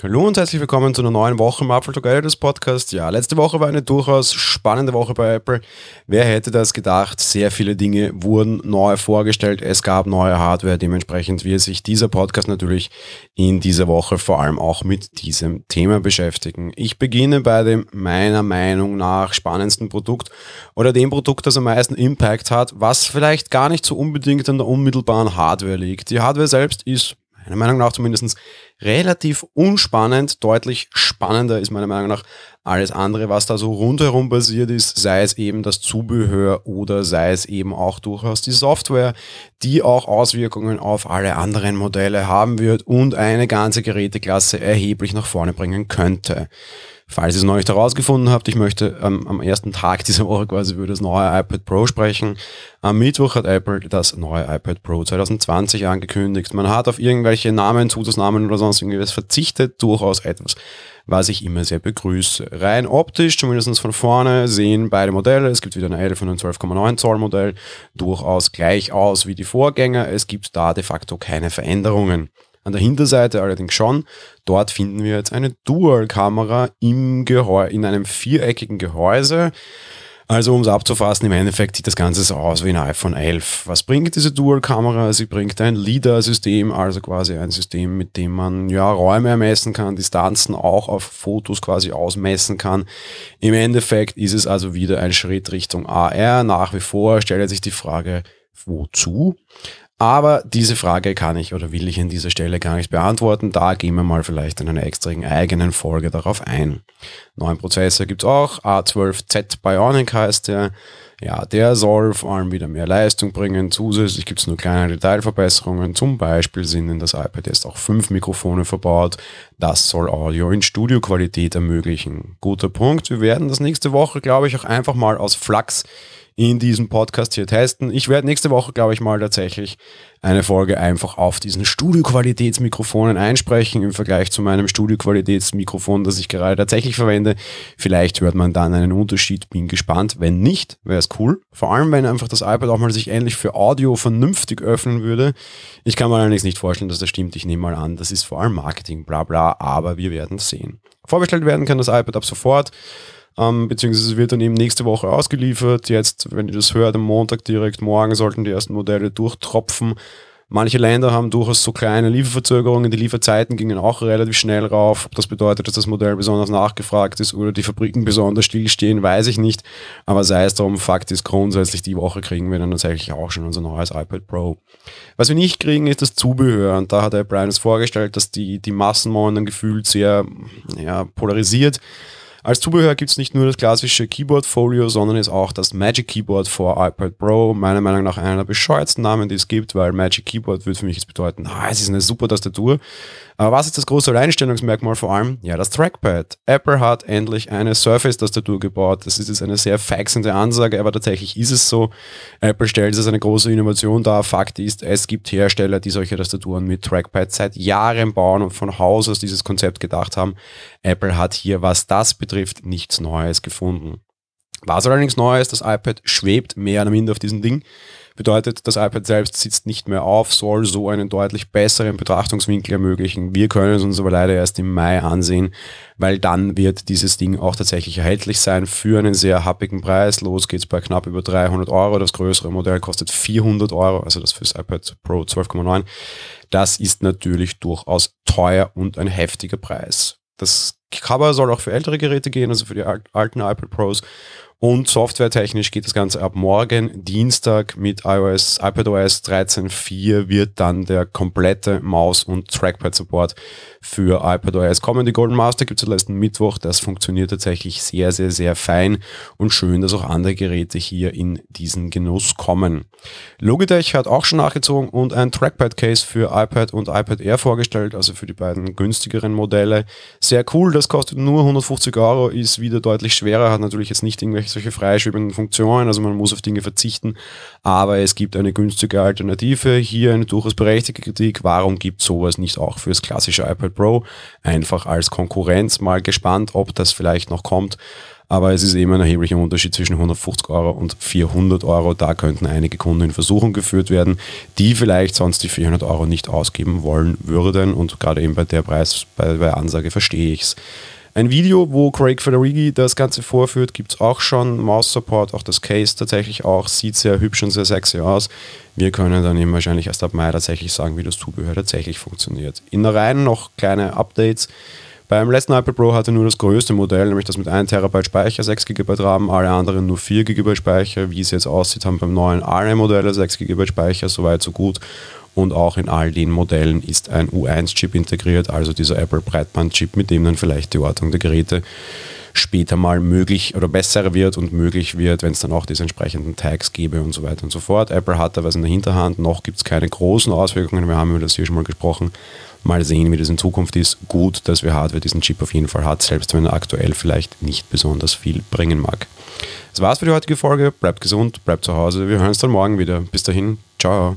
Hallo und herzlich willkommen zu einer neuen Woche im Apple Together des Podcast. Ja, letzte Woche war eine durchaus spannende Woche bei Apple. Wer hätte das gedacht? Sehr viele Dinge wurden neu vorgestellt. Es gab neue Hardware. Dementsprechend wird sich dieser Podcast natürlich in dieser Woche vor allem auch mit diesem Thema beschäftigen. Ich beginne bei dem meiner Meinung nach spannendsten Produkt oder dem Produkt, das am meisten Impact hat, was vielleicht gar nicht so unbedingt an der unmittelbaren Hardware liegt. Die Hardware selbst ist meiner Meinung nach zumindest relativ unspannend. Deutlich spannender ist meiner Meinung nach alles andere, was da so rundherum basiert ist, sei es eben das Zubehör oder sei es eben auch durchaus die Software, die auch Auswirkungen auf alle anderen Modelle haben wird und eine ganze Geräteklasse erheblich nach vorne bringen könnte. Falls ihr es noch nicht herausgefunden habt, ich möchte ähm, am ersten Tag dieser Woche quasi über das neue iPad Pro sprechen. Am Mittwoch hat Apple das neue iPad Pro 2020 angekündigt. Man hat auf irgendwelche Namen, Zusatznamen oder sonst irgendwas verzichtet. Durchaus etwas, was ich immer sehr begrüße. Rein optisch, zumindest von vorne, sehen beide Modelle, es gibt wieder eine 11 und ein 12,9 Zoll Modell, durchaus gleich aus wie die Vorgänger. Es gibt da de facto keine Veränderungen. An der Hinterseite allerdings schon. Dort finden wir jetzt eine Dual-Kamera im Gehäu in einem viereckigen Gehäuse. Also um es abzufassen, im Endeffekt sieht das Ganze so aus wie ein iPhone 11. Was bringt diese Dual-Kamera? Sie bringt ein LIDAR-System, also quasi ein System, mit dem man ja Räume ermessen kann, Distanzen auch auf Fotos quasi ausmessen kann. Im Endeffekt ist es also wieder ein Schritt Richtung AR. Nach wie vor stellt sich die Frage, wozu? Aber diese Frage kann ich oder will ich an dieser Stelle gar nicht beantworten. Da gehen wir mal vielleicht in einer extra eigenen Folge darauf ein. Neuen Prozessor gibt's auch. A12Z Bionic heißt der. Ja, der soll vor allem wieder mehr Leistung bringen. Zusätzlich gibt's nur kleine Detailverbesserungen. Zum Beispiel sind in das iPad jetzt auch fünf Mikrofone verbaut. Das soll Audio in Studioqualität ermöglichen. Guter Punkt. Wir werden das nächste Woche, glaube ich, auch einfach mal aus Flux in diesem Podcast hier testen. Ich werde nächste Woche, glaube ich, mal tatsächlich eine Folge einfach auf diesen Studioqualitätsmikrofonen einsprechen im Vergleich zu meinem Studioqualitätsmikrofon, das ich gerade tatsächlich verwende. Vielleicht hört man dann einen Unterschied, bin gespannt. Wenn nicht, wäre es cool. Vor allem, wenn einfach das iPad auch mal sich endlich für Audio vernünftig öffnen würde. Ich kann mir allerdings nicht vorstellen, dass das stimmt. Ich nehme mal an, das ist vor allem Marketing, bla bla, aber wir werden sehen. Vorbestellt werden kann das iPad ab sofort ähm, beziehungsweise wird dann eben nächste Woche ausgeliefert. Jetzt, wenn ihr das hört, am Montag direkt morgen sollten die ersten Modelle durchtropfen. Manche Länder haben durchaus so kleine Lieferverzögerungen. Die Lieferzeiten gingen auch relativ schnell rauf. Ob das bedeutet, dass das Modell besonders nachgefragt ist oder die Fabriken besonders stillstehen, weiß ich nicht. Aber sei es darum, Fakt ist grundsätzlich, die Woche kriegen wir dann tatsächlich auch schon unser neues iPad Pro. Was wir nicht kriegen, ist das Zubehör. Und da hat der Brian es vorgestellt, dass die, die Massenmauern dann gefühlt sehr ja, polarisiert als Zubehör gibt es nicht nur das klassische Keyboard-Folio, sondern ist auch das Magic Keyboard for iPad Pro. Meiner Meinung nach einer der bescheuertsten Namen, die es gibt, weil Magic Keyboard würde für mich jetzt bedeuten, ah, es ist eine super Tastatur. Aber was ist das große Alleinstellungsmerkmal vor allem? Ja, das Trackpad. Apple hat endlich eine Surface-Tastatur gebaut. Das ist jetzt eine sehr faxende Ansage, aber tatsächlich ist es so. Apple stellt es als eine große Innovation dar. Fakt ist, es gibt Hersteller, die solche Tastaturen mit Trackpad seit Jahren bauen und von Haus aus dieses Konzept gedacht haben. Apple hat hier, was das betrifft, nichts Neues gefunden. Was allerdings neu ist, das iPad schwebt mehr oder minder auf diesem Ding. Bedeutet, das iPad selbst sitzt nicht mehr auf, soll so einen deutlich besseren Betrachtungswinkel ermöglichen. Wir können es uns aber leider erst im Mai ansehen, weil dann wird dieses Ding auch tatsächlich erhältlich sein für einen sehr happigen Preis. Los geht's bei knapp über 300 Euro. Das größere Modell kostet 400 Euro, also das fürs iPad Pro 12,9. Das ist natürlich durchaus teuer und ein heftiger Preis. Das Cover soll auch für ältere Geräte gehen, also für die alten iPad Pros. Und softwaretechnisch geht das Ganze ab morgen, Dienstag mit iOS, iPadOS 13.4 wird dann der komplette Maus- und Trackpad-Support für iPadOS kommen. Die Golden Master gibt es letzten Mittwoch. Das funktioniert tatsächlich sehr, sehr, sehr fein und schön, dass auch andere Geräte hier in diesen Genuss kommen. Logitech hat auch schon nachgezogen und ein Trackpad-Case für iPad und iPad Air vorgestellt, also für die beiden günstigeren Modelle. Sehr cool, das kostet nur 150 Euro, ist wieder deutlich schwerer, hat natürlich jetzt nicht irgendwelche solche freischwebenden Funktionen, also man muss auf Dinge verzichten, aber es gibt eine günstige Alternative. Hier eine durchaus berechtigte Kritik, warum gibt sowas nicht auch fürs klassische iPad Pro? Einfach als Konkurrenz mal gespannt, ob das vielleicht noch kommt. Aber es ist eben ein erheblicher Unterschied zwischen 150 Euro und 400 Euro. Da könnten einige Kunden in Versuchung geführt werden, die vielleicht sonst die 400 Euro nicht ausgeben wollen würden. Und gerade eben bei der Preis, bei, bei Ansage verstehe ich es. Ein Video, wo Craig Federighi das Ganze vorführt, gibt es auch schon. Maus-Support, auch das Case tatsächlich auch. Sieht sehr hübsch und sehr sexy aus. Wir können dann eben wahrscheinlich erst ab Mai tatsächlich sagen, wie das Zubehör tatsächlich funktioniert. In der Reihe noch kleine Updates. Beim letzten iPad Pro hatte nur das größte Modell, nämlich das mit 1 TB Speicher, 6 GB RAM, alle anderen nur 4 GB Speicher. Wie es jetzt aussieht, haben beim neuen alle Modelle 6 GB Speicher, soweit so gut. Und auch in all den Modellen ist ein U1-Chip integriert, also dieser Apple Breitband-Chip, mit dem dann vielleicht die Ortung der Geräte später mal möglich oder besser wird und möglich wird, wenn es dann auch diese entsprechenden Tags gäbe und so weiter und so fort. Apple hat da was in der Hinterhand, noch gibt es keine großen Auswirkungen, wir haben über das hier schon mal gesprochen. Mal sehen, wie das in Zukunft ist. Gut, dass wir Hardware diesen Chip auf jeden Fall hat, selbst wenn er aktuell vielleicht nicht besonders viel bringen mag. Das war's für die heutige Folge. Bleibt gesund, bleibt zu Hause. Wir hören uns dann morgen wieder. Bis dahin, ciao.